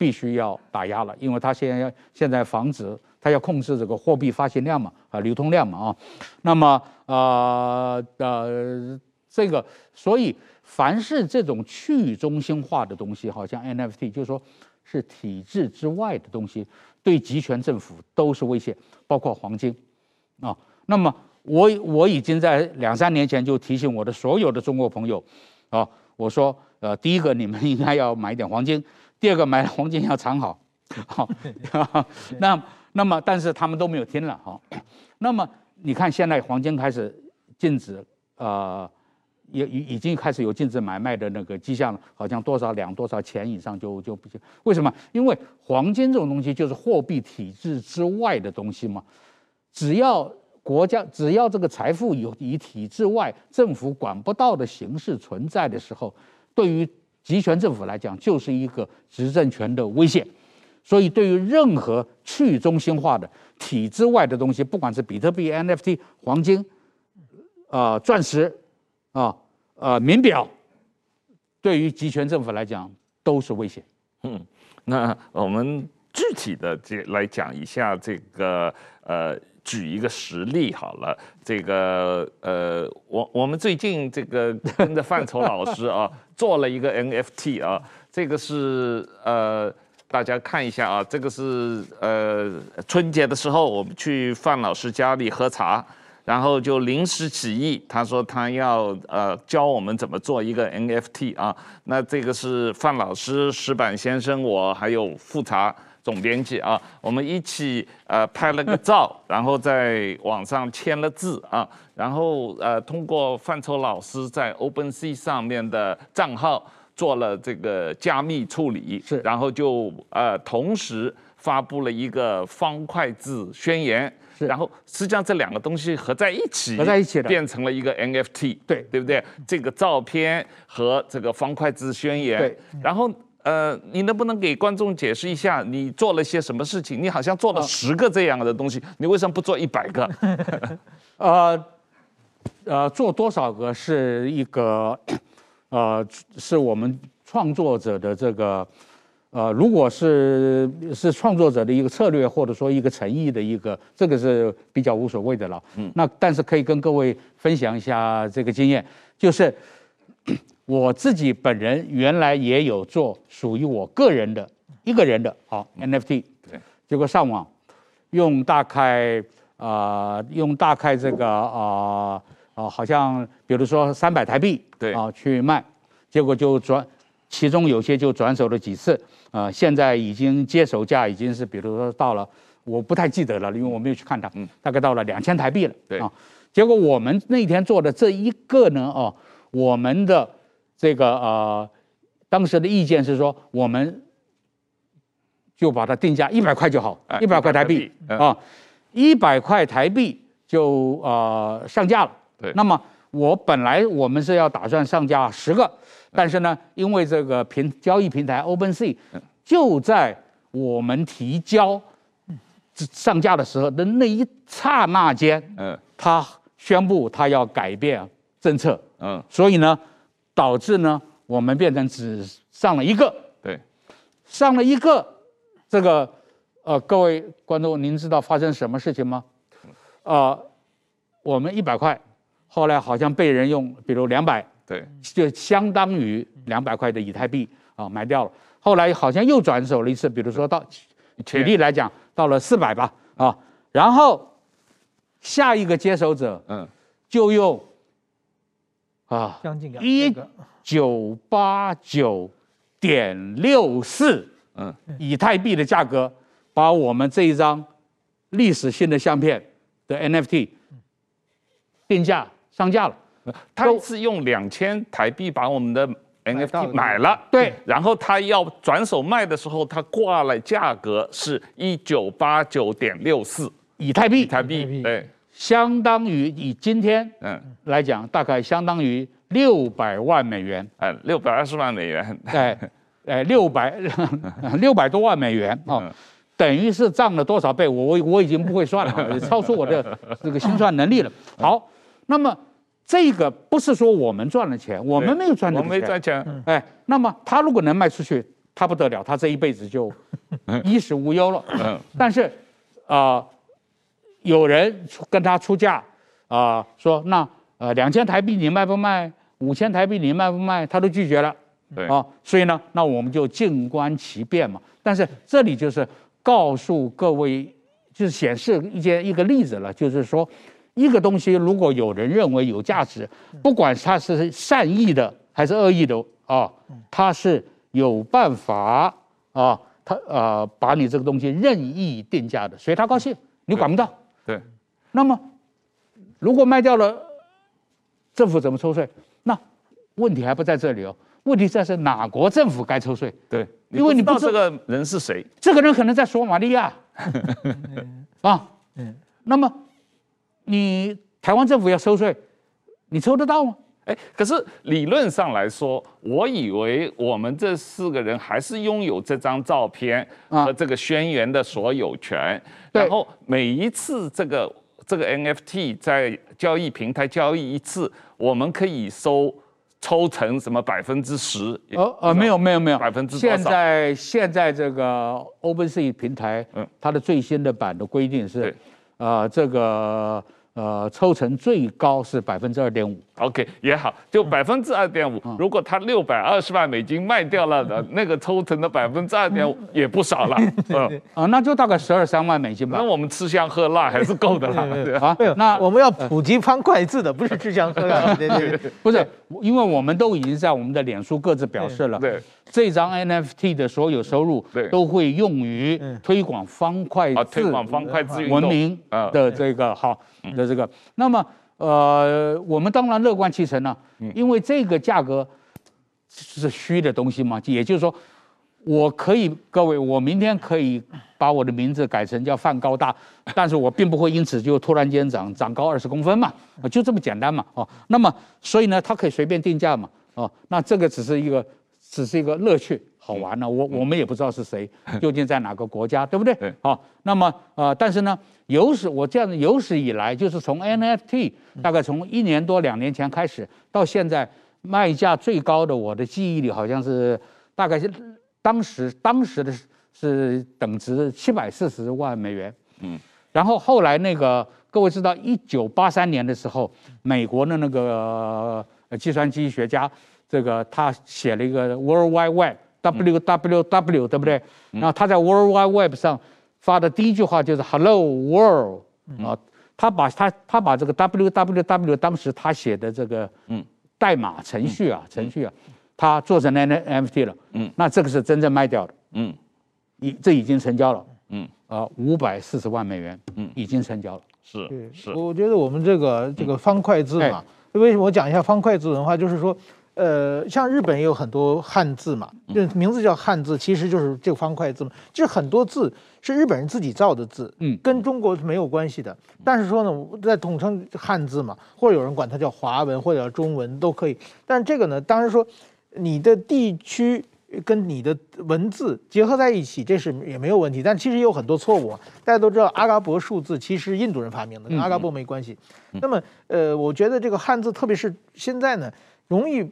Speaker 2: 必须要打压了，因为他现在要现在防止他要控制这个货币发行量嘛，啊，流通量嘛，啊，那么呃呃，这个所以凡是这种去中心化的东西，好像 NFT，就是说。是体制之外的东西，对集权政府都是威胁，包括黄金，啊，那么我我已经在两三年前就提醒我的所有的中国朋友，啊，我说，呃，第一个你们应该要买一点黄金，第二个买黄金要藏好，好，那那么但是他们都没有听了，哈，那么你看现在黄金开始禁止，呃。也已已经开始有禁止买卖的那个迹象了，好像多少两多少钱以上就就不行。为什么？因为黄金这种东西就是货币体制之外的东西嘛。只要国家只要这个财富有以体制外政府管不到的形式存在的时候，对于集权政府来讲就是一个执政权的威胁。所以对于任何去中心化的体制外的东西，不管是比特币、NFT、黄金、啊、呃、钻石。啊，呃，名表对于集权政府来讲都是威胁。
Speaker 1: 嗯，那我们具体的这来讲一下这个，呃，举一个实例好了。这个，呃，我我们最近这个跟着范畴老师啊 做了一个 NFT 啊，这个是呃，大家看一下啊，这个是呃春节的时候我们去范老师家里喝茶。然后就临时起意，他说他要呃教我们怎么做一个 NFT 啊。那这个是范老师、石板先生，我还有富察总编辑啊，我们一起呃拍了个照，然后在网上签了字啊，然后呃通过范畴老师在 OpenSea 上面的账号做了这个加密处理，是，然后就呃同时发布了一个方块字宣言。然后实际上这两个东西合在一起，
Speaker 2: 合在一起的
Speaker 1: 变成了一个 NFT，对对不对？这个照片和这个方块字宣言。对。然后呃，你能不能给观众解释一下，你做了些什么事情？你好像做了十个这样的东西，你为什么不做一百个？
Speaker 2: 呃呃，做多少个是一个 呃，是我们创作者的这个。呃，如果是是创作者的一个策略，或者说一个诚意的一个，这个是比较无所谓的了。嗯，那但是可以跟各位分享一下这个经验，就是我自己本人原来也有做属于我个人的一个人的好 NFT，对，结果上网用大概啊、呃、用大概这个啊啊、呃呃、好像比如说三百台币对啊去卖，结果就转，其中有些就转手了几次。啊、呃，现在已经接手价已经是，比如说到了，我不太记得了，因为我没有去看它，嗯，大概到了两千台币了，对啊。结果我们那天做的这一个呢，哦，我们的这个呃，当时的意见是说，我们就把它定价一百块就好，一百块台币啊，一百块台币就呃上架了。对，那么我本来我们是要打算上架十个。但是呢，因为这个平交易平台 OpenSea 就在我们提交上架的时候的那一刹那间，嗯，他宣布他要改变政策，嗯，所以呢，导致呢我们变成只上了一个，对，上了一个，这个呃，各位观众，您知道发生什么事情吗？呃，我们一百块，后来好像被人用，比如两百。对，就相当于两百块的以太币啊，买掉了。后来好像又转手了一次，比如说到举例来讲，到了四百吧啊，然后下一个接手者，嗯，就用啊，将近两一九八九点六四，嗯，以太币的价格，把我们这一张历史性的相片的 NFT 定价上架了，
Speaker 1: 他是用两千台币把我们的 NFT 买了，
Speaker 2: 对，
Speaker 1: 然后他要转手卖的时候，他挂了价格是一九八九点六四
Speaker 2: 以太币，
Speaker 1: 台币，对，
Speaker 2: 相当于以今天嗯来讲，大概相当于六百万美元，
Speaker 1: 呃，六百二十万美元，
Speaker 2: 哎，哎，六百 六百多万美元啊，等于是涨了多少倍？我我我已经不会算了，超出我的这个心算能力了。好，那么。这个不是说我们赚了钱，我们没有赚钱，
Speaker 1: 我没赚钱。
Speaker 2: 哎，那么他如果能卖出去，他不得了，他这一辈子就衣食无忧了。嗯，但是啊、呃，有人跟他出价啊、呃，说那呃两千台币你卖不卖？五千台币你卖不卖？他都拒绝了。
Speaker 1: 对啊，
Speaker 2: 所以呢，那我们就静观其变嘛。但是这里就是告诉各位，就是显示一件一个例子了，就是说。一个东西，如果有人认为有价值，不管他是善意的还是恶意的啊，他是有办法啊，他呃把你这个东西任意定价的，所以他高兴，你管不到。
Speaker 1: 对。
Speaker 2: 那么，如果卖掉了，政府怎么抽税？那问题还不在这里哦，问题在是哪国政府该抽税？
Speaker 1: 对，因为你不知道这个人是谁，
Speaker 2: 这个人可能在索马利亚 啊，嗯，那么。你台湾政府要收税，你抽得到吗？
Speaker 1: 哎，可是理论上来说，我以为我们这四个人还是拥有这张照片和这个宣言的所有权。啊、然后每一次这个这个 NFT 在交易平台交易一次，我们可以收抽成什么百分之十？
Speaker 2: 呃呃，没有没有没有，
Speaker 1: 百分之？
Speaker 2: 现在现在这个 OpenSea 平台，嗯，它的最新的版的规定是，啊、呃，这个。呃，抽成最高是百分之二点五
Speaker 1: ，OK 也好，就百分之二点五。如果他六百二十万美金卖掉了的，那个抽成的百分之二点五也不少了。
Speaker 2: 嗯，啊，那就大概十二三万美金吧。
Speaker 1: 那我们吃香喝辣还是够的了。
Speaker 3: 啊，那我们要普及方块字的，不是吃香喝辣。对对 对，
Speaker 2: 不是，因为我们都已经在我们的脸书各自表示了。
Speaker 1: 对。
Speaker 2: 这张 NFT 的所有收入，都会用于推广方块字，
Speaker 1: 推广方块字
Speaker 2: 文明的这个好的这个。那么，呃，我们当然乐观其成了，因为这个价格是虚的东西嘛。也就是说，我可以各位，我明天可以把我的名字改成叫范高大，但是我并不会因此就突然间长长高二十公分嘛，就这么简单嘛。哦，那么所以呢，它可以随便定价嘛。哦，那这个只是一个。只是一个乐趣，好玩呢、啊。我我们也不知道是谁，究竟在哪个国家，对不对？好，那么呃，但是呢，有史我这样子有史以来，就是从 NFT 大概从一年多两年前开始到现在，卖价最高的，我的记忆里好像是大概是当时当时的是等值七百四十万美元。嗯，然后后来那个各位知道，一九八三年的时候，美国的那个计算机学家。这个他写了一个 World Wide Web，W W W，对不对？然后他在 World Wide Web 上发的第一句话就是 Hello World 啊，他把他他把这个 W W W 当时他写的这个嗯。代码程序啊程序啊，他做成 N F T 了，嗯，那这个是真正卖掉的，嗯，已这已经成交了，嗯，啊五百四十万美元，嗯，已经成交了，
Speaker 1: 是是，
Speaker 3: 我觉得我们这个这个方块字嘛，为什么我讲一下方块字文化，就是说。呃，像日本也有很多汉字嘛，就名字叫汉字，其实就是这个方块字嘛。就是很多字是日本人自己造的字，嗯，跟中国是没有关系的。但是说呢，在统称汉字嘛，或者有人管它叫华文或者叫中文都可以。但是这个呢，当然说你的地区跟你的文字结合在一起，这是也没有问题。但其实有很多错误啊。大家都知道阿拉伯数字其实印度人发明的，跟阿拉伯没关系。那么呃，我觉得这个汉字，特别是现在呢，容易。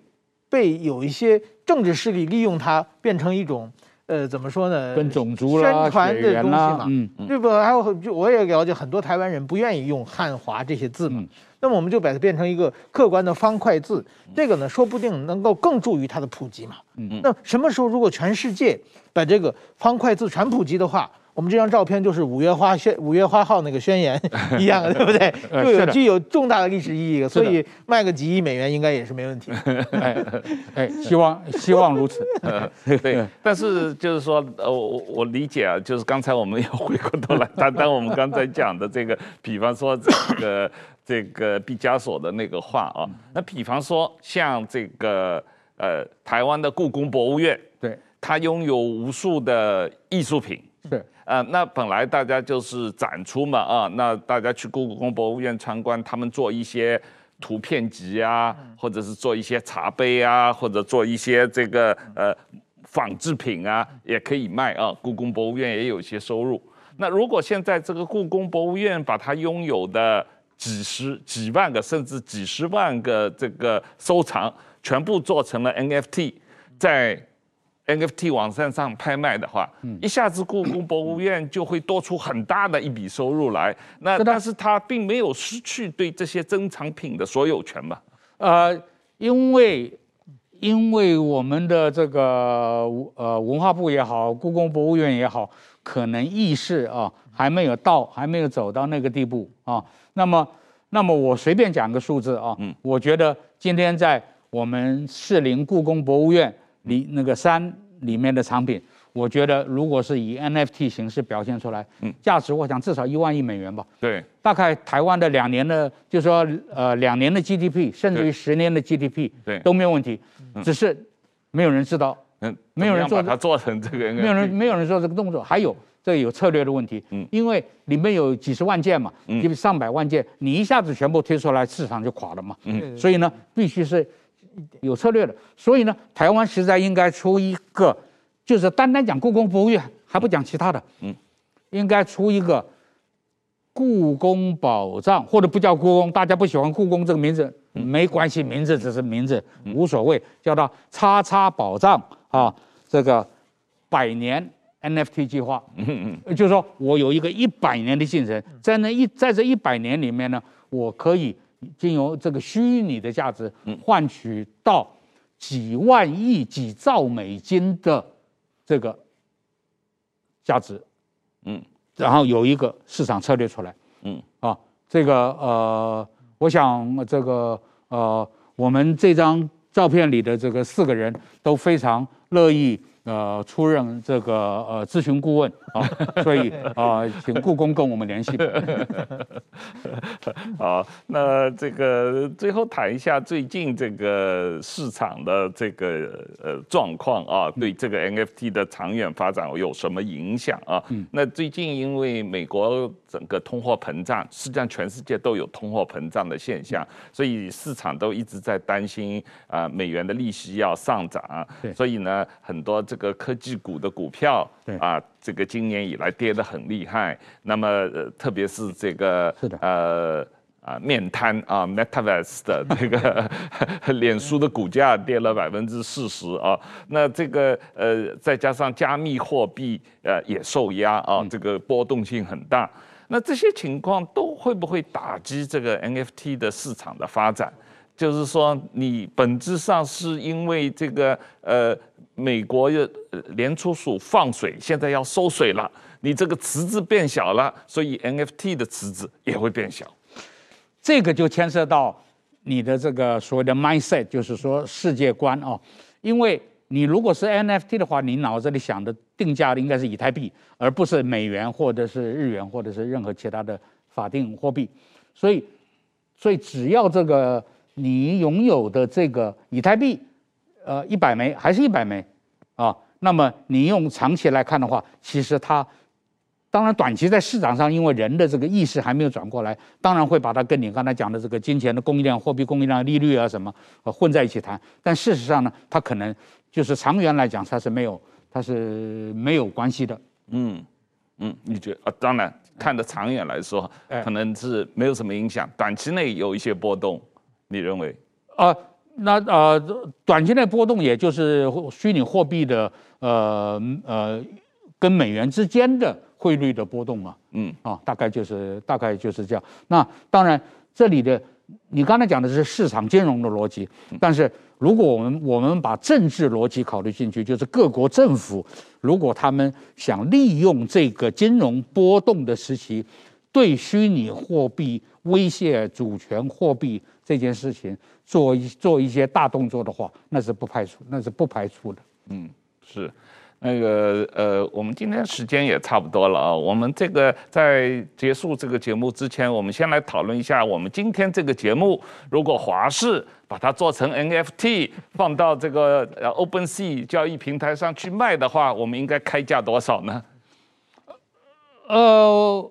Speaker 3: 被有一些政治势力利用它，变成一种，呃，怎么说呢？
Speaker 2: 跟种族
Speaker 3: 宣传的东西嘛，
Speaker 2: 嗯，
Speaker 3: 对不？还有，就我也了解很多台湾人不愿意用汉华这些字嘛，嗯、那么我们就把它变成一个客观的方块字，这个呢，说不定能够更助于它的普及嘛。嗯，那什么时候如果全世界把这个方块字全普及的话，我们这张照片就是五月花宣五月花号那个宣言 一样的，对不对？就有具有重大的历史意义，所以卖个几亿美元应该也是没问题。
Speaker 2: 哎哎，希望希望如此。
Speaker 1: 对，但是就是说，呃，我我理解啊，就是刚才我们要回过头来谈谈我们刚才讲的这个，比方说这个这个毕加索的那个画啊，那比方说像这个呃台湾的故宫博物院，
Speaker 2: 对，
Speaker 1: 它拥有无数的艺术品。
Speaker 2: 对，
Speaker 1: 呃，那本来大家就是展出嘛，啊，那大家去故宫博物院参观，他们做一些图片集啊，或者是做一些茶杯啊，或者做一些这个呃仿制品啊，也可以卖啊。故宫博物院也有一些收入。那如果现在这个故宫博物院把它拥有的几十几万个甚至几十万个这个收藏全部做成了 NFT，在 NFT 网站上拍卖的话，一下子故宫博物院就会多出很大的一笔收入来。那但是它并没有失去对这些珍藏品的所有权嘛？
Speaker 2: 呃，因为因为我们的这个呃文化部也好，故宫博物院也好，可能意识啊还没有到，还没有走到那个地步啊。那么那么我随便讲个数字啊，嗯，我觉得今天在我们士林故宫博物院。里那个山里面的产品，我觉得如果是以 NFT 形式表现出来，嗯，价值我想至少一万亿美元吧。
Speaker 1: 对，
Speaker 2: 大概台湾的两年的，就是说呃两年的 GDP，甚至于十年的 GDP，对，都没有问题，只是没有人知道，嗯，没有人做
Speaker 1: 把它做成这个，
Speaker 2: 没有人没有人做这个动作，还有这个有策略的问题，嗯，因为里面有几十万件嘛，嗯，上百万件，你一下子全部推出来，市场就垮了嘛，嗯，所以呢，必须是。有策略的，所以呢，台湾实在应该出一个，就是单单讲故宫博物院，还不讲其他的，嗯，应该出一个故宫宝藏，或者不叫故宫，大家不喜欢故宫这个名字，没关系，名字只是名字，无所谓，叫它“叉叉宝藏”啊，这个百年 NFT 计划，嗯嗯，就是说我有一个一百年的进程，在那一在这一百年里面呢，我可以。经由这个虚拟的价值换取到几万亿、几兆美金的这个价值，嗯，然后有一个市场策略出来，嗯，啊，这个呃，我想这个呃，我们这张照片里的这个四个人都非常乐意。呃，出任这个呃咨询顾问啊，所以啊、呃，请故宫跟我们联系。
Speaker 1: 好，那这个最后谈一下最近这个市场的这个呃状况啊，对这个 NFT 的长远发展有什么影响啊？嗯，那最近因为美国整个通货膨胀，实际上全世界都有通货膨胀的现象，所以市场都一直在担心啊，美元的利息要上涨，所以呢，很多这个。科技股的股票，对啊，这个今年以来跌得很厉害。那么，呃，特别是这个，是的，呃啊，面瘫啊，Metaverse 的这个 脸书的股价跌了百分之四十啊。那这个呃，再加上加密货币呃也受压啊，这个波动性很大。那这些情况都会不会打击这个 NFT 的市场的发展？就是说，你本质上是因为这个呃。美国的联储署放水，现在要收水了，你这个池子变小了，所以 NFT 的池子也会变小。
Speaker 2: 这个就牵涉到你的这个所谓的 mindset，就是说世界观哦。因为你如果是 NFT 的话，你脑子里想的定价应该是以太币，而不是美元或者是日元或者是任何其他的法定货币。所以，所以只要这个你拥有的这个以太币。呃，一百枚还是一百枚，啊，那么你用长期来看的话，其实它，当然短期在市场上，因为人的这个意识还没有转过来，当然会把它跟你刚才讲的这个金钱的供应量、货币供应量、利率啊什么，呃，混在一起谈。但事实上呢，它可能就是长远来讲，它是没有，它是没有关系的。
Speaker 1: 嗯嗯，你觉得啊？当然，看得长远来说，可能是没有什么影响，短期内有一些波动，你认为？
Speaker 2: 啊。那呃，短期内波动也就是虚拟货币的呃呃跟美元之间的汇率的波动嘛，嗯啊，大概就是大概就是这样。那当然这里的你刚才讲的是市场金融的逻辑，但是如果我们我们把政治逻辑考虑进去，就是各国政府如果他们想利用这个金融波动的时期，对虚拟货币威胁主权货币这件事情做一做一些大动作的话，那是不排除，那是不排除的。
Speaker 1: 嗯，是。那个呃，我们今天时间也差不多了啊。我们这个在结束这个节目之前，我们先来讨论一下，我们今天这个节目，如果华视把它做成 NFT，放到这个呃 OpenSea 交易平台上去卖的话，我们应该开价多少呢？
Speaker 2: 呃，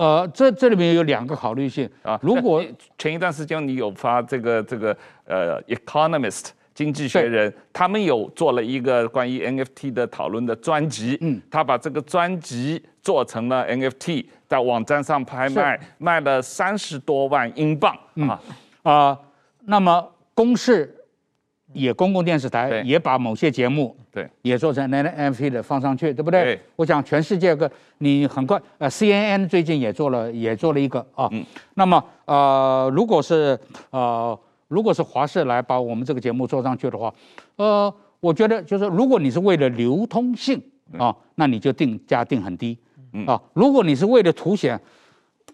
Speaker 2: 呃，这这里面有两个考虑性啊。如果
Speaker 1: 前一段时间你有发这个这个呃 Economist。经济学人他们有做了一个关于 NFT 的讨论的专辑，嗯，他把这个专辑做成了 NFT，在网站上拍卖，卖了三十多万英镑啊
Speaker 2: 啊。那么公视也公共电视台也把某些节目对也做成 NFT 的放上去，对不对？对。我想全世界个你很快呃 CNN 最近也做了也做了一个啊，嗯。那么呃如果是呃。如果是华视来把我们这个节目做上去的话，呃，我觉得就是如果你是为了流通性啊，那你就定价定很低啊。如果你是为了凸显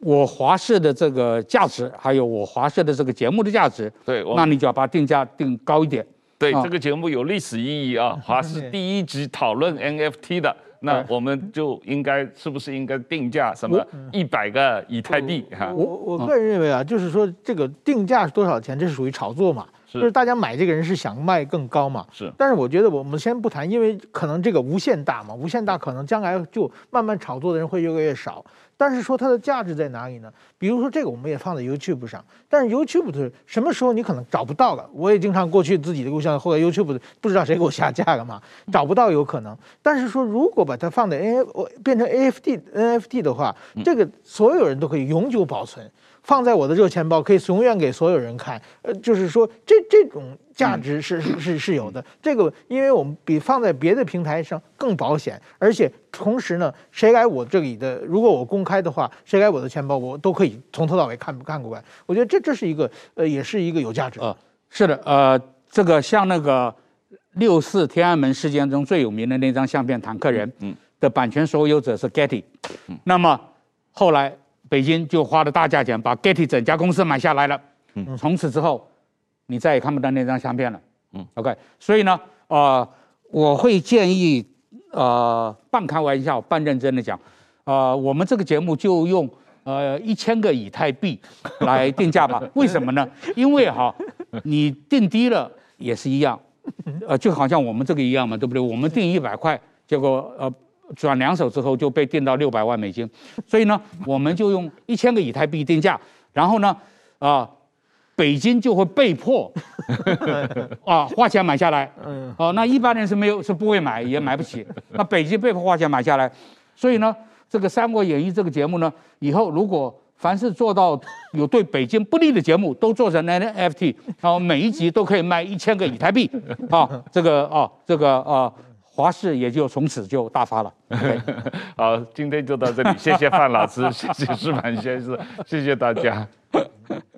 Speaker 2: 我华视的这个价值，还有我华视的这个节目的价值，对，那你就要把定价定高一点。
Speaker 1: 对，这个节目有历史意义啊，华视第一集讨论 NFT 的。那我们就应该是不是应该定价什么一百个以太币哈？
Speaker 3: 我我个人认为啊，就是说这个定价是多少钱，这是属于炒作嘛，就是大家买这个人是想卖更高嘛。是。但是我觉得我们先不谈，因为可能这个无限大嘛，无限大可能将来就慢慢炒作的人会越来越少。但是说它的价值在哪里呢？比如说这个我们也放在 YouTube 上，但是 YouTube 的什么时候你可能找不到了？我也经常过去自己的录像，后来 YouTube 不知道谁给我下架了嘛，找不到有可能。但是说如果把它放在 N 变成 NFT NFT 的话，这个所有人都可以永久保存。放在我的热钱包，可以永远给所有人看。呃，就是说这这种价值是是是是有的。这个，因为我们比放在别的平台上更保险，而且同时呢，谁来我这里的，如果我公开的话，谁来我的钱包，我都可以从头到尾看看过来。我觉得这这是一个呃，也是一个有价值。
Speaker 2: 呃，是的，呃，这个像那个六四天安门事件中最有名的那张相片，坦克人，嗯，的版权所有者是 Getty，嗯，那么后来。北京就花了大价钱把 Getty 整家公司买下来了。嗯，从此之后，你再也看不到那张相片了。嗯，OK。所以呢，呃，我会建议，呃，半开玩笑半认真的讲，呃，我们这个节目就用呃一千个以太币来定价吧。为什么呢？因为哈，你定低了也是一样，呃，就好像我们这个一样嘛，对不对？我们定一百块，结果呃。转两手之后就被定到六百万美金，所以呢，我们就用一千个以太币定价，然后呢，啊、呃，北京就会被迫啊花钱买下来，哦、呃，那一般人是没有是不会买也买不起，那北京被迫花钱买下来，所以呢，这个《三国演义》这个节目呢，以后如果凡是做到有对北京不利的节目，都做成 NFT，然后每一集都可以卖一千个以太币，啊，这个啊，这个啊。华氏也就从此就大发了。
Speaker 1: 好，今天就到这里，谢谢范老师，谢谢石板先生，谢谢大家。